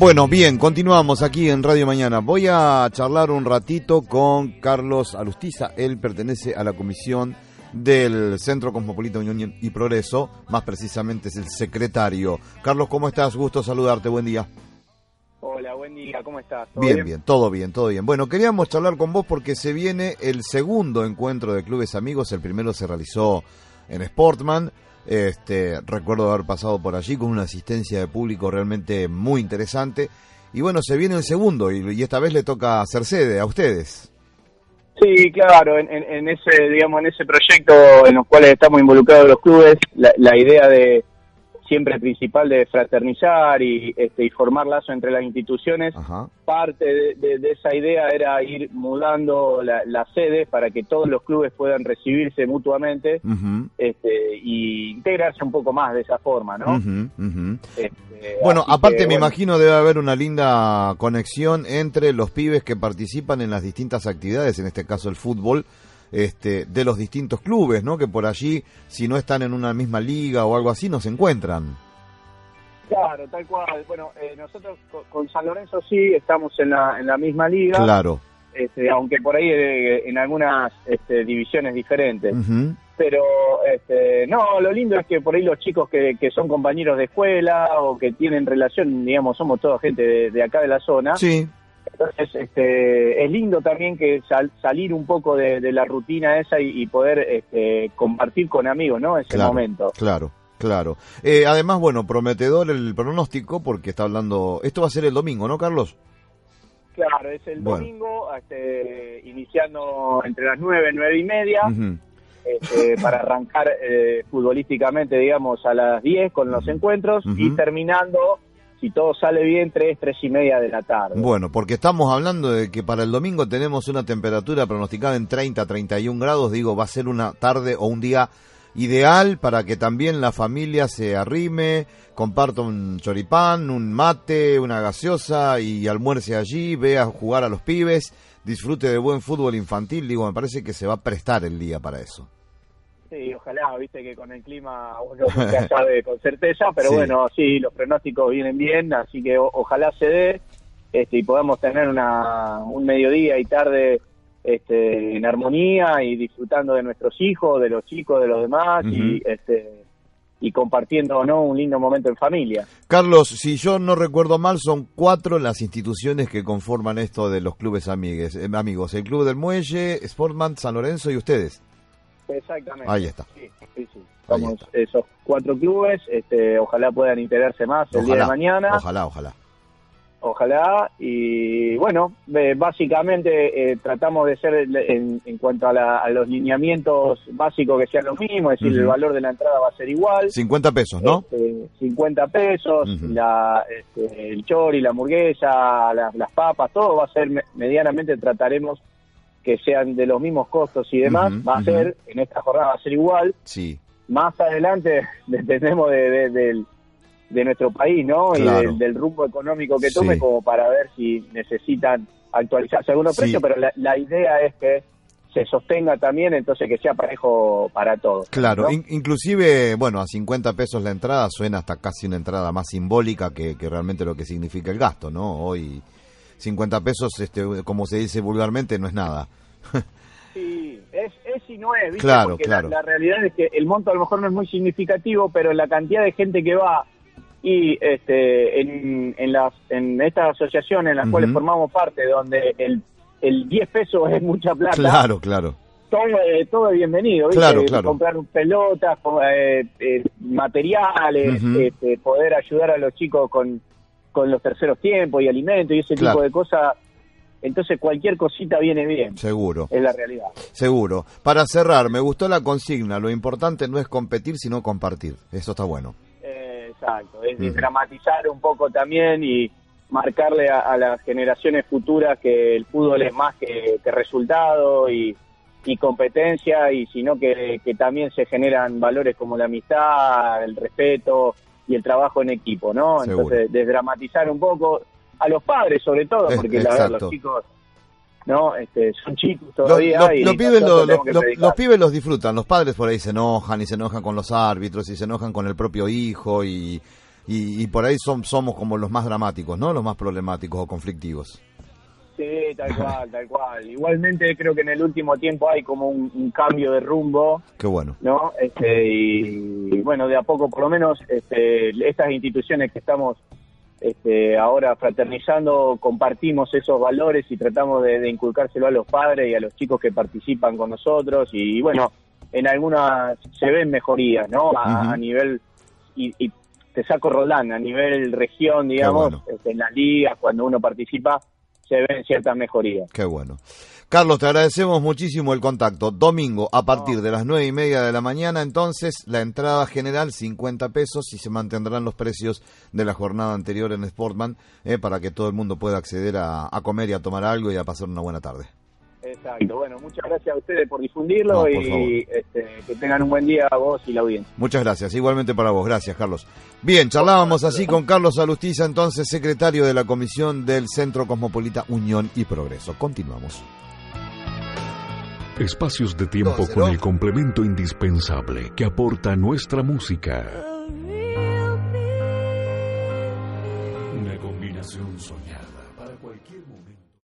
Bueno, bien, continuamos aquí en Radio Mañana. Voy a charlar un ratito con Carlos Alustiza. Él pertenece a la comisión del Centro Cosmopolita Unión y Progreso, más precisamente es el secretario. Carlos, ¿cómo estás? Gusto saludarte, buen día. Hola, buen día, ¿cómo estás? Bien, bien, todo bien, todo bien. Bueno, queríamos charlar con vos porque se viene el segundo encuentro de clubes amigos, el primero se realizó en Sportman este, recuerdo haber pasado por allí con una asistencia de público realmente muy interesante. Y bueno, se viene el segundo y, esta vez le toca hacer sede a ustedes. Sí, claro, en, ese, digamos, en ese proyecto en los cuales estamos involucrados los clubes, la idea de, siempre principal de fraternizar y, este, y formar lazo entre las instituciones. Parte de, esa idea era ir mudando la, la, sede para que todos los clubes puedan recibirse mutuamente este, y integrarse un poco más de esa forma, ¿no? Este, bueno, aparte me imagino debe haber una linda conexión entre los pibes que participan en las distintas actividades, en este caso el fútbol, este, de los distintos clubes, ¿no? Que por allí, si no están en una misma liga o algo así, no se encuentran. Claro, tal cual. Bueno, eh, nosotros con San Lorenzo sí estamos en la, en la misma liga. Claro. Este, aunque por ahí eh, en algunas este, divisiones diferentes. Pero este, no, lo lindo es que por ahí los chicos que, que, son compañeros de escuela o que tienen relación, digamos, somos toda gente de, de acá de la zona. Sí entonces, este, es lindo también que salir un poco de, la rutina esa y, poder este, compartir con amigos, ¿no? Ese momento. Claro. Claro. Eh, además, bueno, prometedor el pronóstico porque está hablando. Esto va a ser el domingo, ¿no, Carlos? Claro, es el domingo, este, iniciando entre las nueve, nueve y media, este, para arrancar eh, futbolísticamente, digamos, a las 10 con los encuentros y terminando si todo sale bien, 3, 3 y media de la tarde. Bueno, porque estamos hablando de que para el domingo tenemos una temperatura pronosticada en 30, 31 grados, digo, va a ser una tarde o un día ideal para que también la familia se arrime, comparta un choripán, un mate, una gaseosa y almuerce allí, vea jugar a los pibes, disfrute de buen fútbol infantil, digo, me parece que se va a prestar el día para eso. Sí, ojalá, viste que con el clima uno nunca sabe con certeza, pero bueno, sí, los pronósticos vienen bien, así que ojalá se dé este, y podamos tener una, un mediodía y tarde este, en armonía y disfrutando de nuestros hijos, de los chicos, de los demás y este y compartiendo no un lindo momento en familia. Carlos, si yo no recuerdo mal, son cuatro las instituciones que conforman esto de los clubes amigues, eh, amigos, el Club del Muelle, Sportman, San Lorenzo y ustedes. Exactamente. Ahí está. Sí, sí, sí. Somos esos cuatro clubes, este, ojalá puedan integrarse más el día de mañana. Ojalá, ojalá. Ojalá, y bueno, básicamente eh, tratamos de ser en, cuanto a, los lineamientos básicos que sean los mismos, es decir, el valor de la entrada va a ser igual. 50 pesos, ¿no? 50 este, pesos, la, este, el chori, la hamburguesa, las papas, todo va a ser medianamente, trataremos que sean de los mismos costos y demás, va a ser, en esta jornada va a ser igual. Sí. Más adelante dependemos de, de, nuestro país, ¿no? Y del, rumbo económico que tome como para ver si necesitan actualizarse algunos precios, pero la, idea es que se sostenga también, entonces que sea parejo para todos. Claro, inclusive, bueno, a 50 pesos la entrada suena hasta casi una entrada más simbólica que, que realmente lo que significa el gasto, ¿no? Hoy 50 pesos, este, como se dice vulgarmente, no es nada. sí, es, es y no es, ¿viste? Claro, Porque claro. La, realidad es que el monto a lo mejor no es muy significativo, pero la cantidad de gente que va y este, en, en, las, en estas asociaciones en las cuales formamos parte, donde el, el 10 pesos es mucha plata. Claro, claro. Todo, todo es bienvenido, ¿viste? Claro, claro. comprar pelotas, eh, eh, materiales, este, poder ayudar a los chicos con, con los terceros tiempos y alimentos y ese tipo de cosas. Entonces cualquier cosita viene bien. Seguro. Es la realidad. Seguro. Para cerrar, me gustó la consigna. Lo importante no es competir, sino compartir. Eso está bueno. exacto. Es dramatizar un poco también y marcarle a, las generaciones futuras que el fútbol es más que, resultado y, competencia y sino que, que también se generan valores como la amistad, el respeto, y el trabajo en equipo, ¿no? Entonces, desdramatizar un poco a los padres sobre todo, porque la, los chicos ¿no? Este, son chicos todavía. Los, los pibes, lo- los pibes los disfrutan, los padres por ahí se enojan y se enojan con los árbitros y se enojan con el propio hijo y, y, y por ahí son, somos como los más dramáticos, ¿no? Los más problemáticos o conflictivos. Sí, tal cual, tal cual. Igualmente creo que en el último tiempo hay como un, un cambio de rumbo, Qué bueno. ¿no? Este, y, bueno, de a poco, por lo menos, este, estas instituciones que estamos este, ahora fraternizando, compartimos esos valores y tratamos de, de inculcárselo a los padres y a los chicos que participan con nosotros. Y, bueno, en algunas se ven mejorías, ¿no? A, nivel, y, y te saco Roldán, a nivel región, digamos, bueno. este, en las ligas, cuando uno participa, se ven ciertas mejorías. Qué bueno. Carlos, te agradecemos muchísimo el contacto. Domingo, a partir de las nueve y media de la mañana, entonces, la entrada general 50 pesos y se mantendrán los precios de la jornada anterior en Sportman eh, para que todo el mundo pueda acceder a, a comer y a tomar algo y a pasar una buena tarde. Exacto. Bueno, muchas gracias a ustedes por difundirlo No, por y este, que tengan un buen día a vos y la audiencia. Muchas gracias, igualmente para vos. Gracias, Carlos. Bien, charlábamos así con Carlos Alustiza, entonces secretario de la Comisión del Centro Cosmopolita Unión y Progreso. Continuamos. Espacios de tiempo con el complemento indispensable que aporta nuestra música. Una combinación soñada.